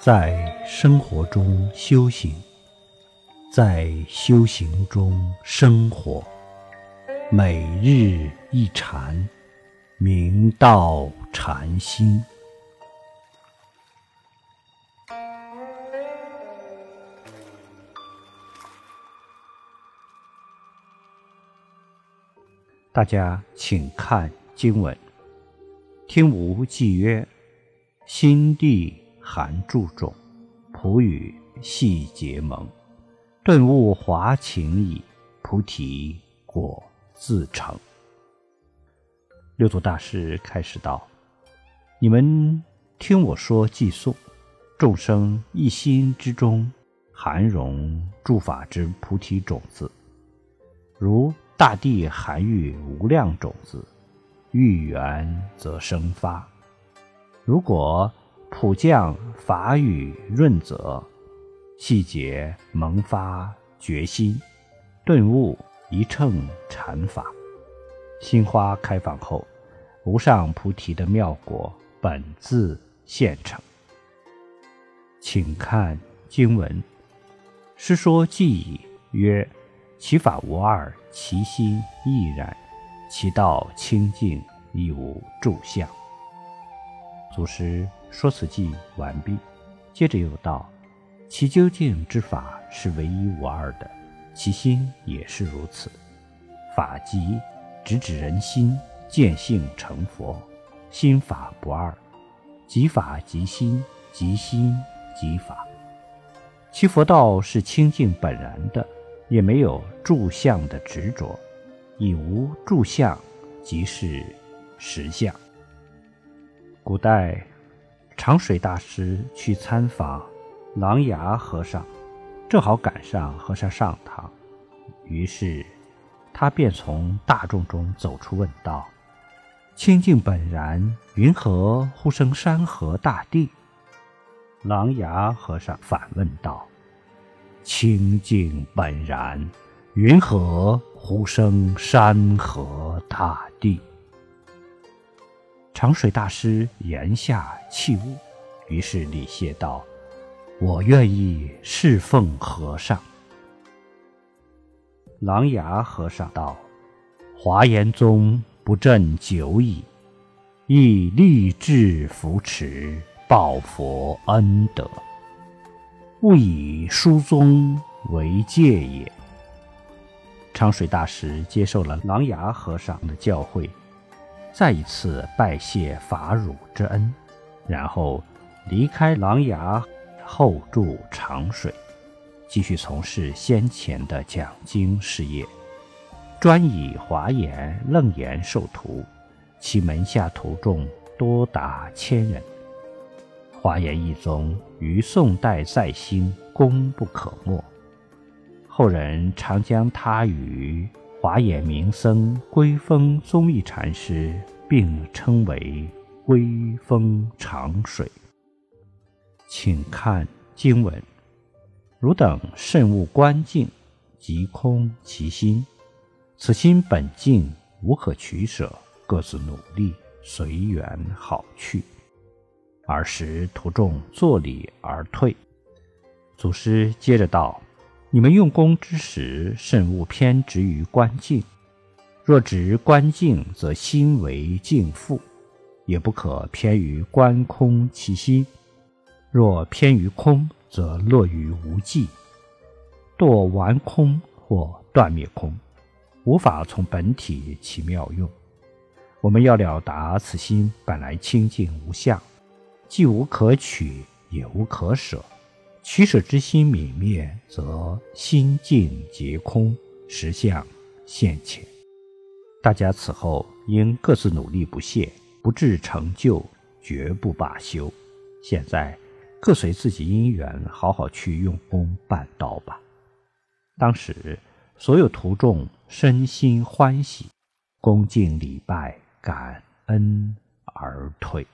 在生活中修行，在修行中生活，每日一禅，明道禅心。大家请看经文：听无忌曰：“心地含注种，普语细结盟。顿悟华情矣，菩提果自成。”六祖大师开始道：“你们听我说偈颂，众生一心之中含容诸法之菩提种子，如。”大地含育无量种子，遇缘则生发。如果普降法雨润泽，细节萌发决心，顿悟一乘禅法，心花开放后，无上菩提的妙果本自现成。请看经文，师说记已曰。其法无二，其心亦然，其道清净，亦无住相。祖师说此偈完毕，接着又道：其究竟之法是唯一无二的，其心也是如此。法即直指人心，见性成佛，心法不二，即法即心，即心即法。其佛道是清净本然的。也没有住相的执着，已无住相，即是实相。古代长水大师去参访琅琊和尚，正好赶上和尚上堂，于是他便从大众中走出，问道：“清净本然，云何忽生山河大地？”琅琊和尚反问道。清净本然，云何忽生山河大地？长水大师言下弃悟，于是礼谢道：“我愿意侍奉和尚。”琅琊和尚道：“华严宗不振久矣，亦立志扶持，报佛恩德。”勿以书宗为戒也。长水大师接受了琅琊和尚的教诲，再一次拜谢法乳之恩，然后离开琅琊，后住长水，继续从事先前的讲经事业，专以华严、楞严授徒，其门下徒众多达千人。华严一宗于宋代再兴，功不可没。后人常将他与华严名僧归峰宗义禅师并称为“归峰长水”。请看经文：汝等慎勿观境，即空其心。此心本净，无可取舍，各自努力，随缘好去。尔时徒众坐礼而退。祖师接着道：“你们用功之时，慎勿偏执于观境。若执观境，则心为境缚；也不可偏于观空其心。若偏于空，则落于无际，堕完空或断灭空，无法从本体起妙用。我们要了达此心本来清净无相。”既无可取，也无可舍。取舍之心泯灭，则心境皆空，实相现前。大家此后应各自努力不懈，不至成就，绝不罢休。现在各随自己因缘，好好去用功办道吧。当时所有徒众身心欢喜，恭敬礼拜，感恩而退。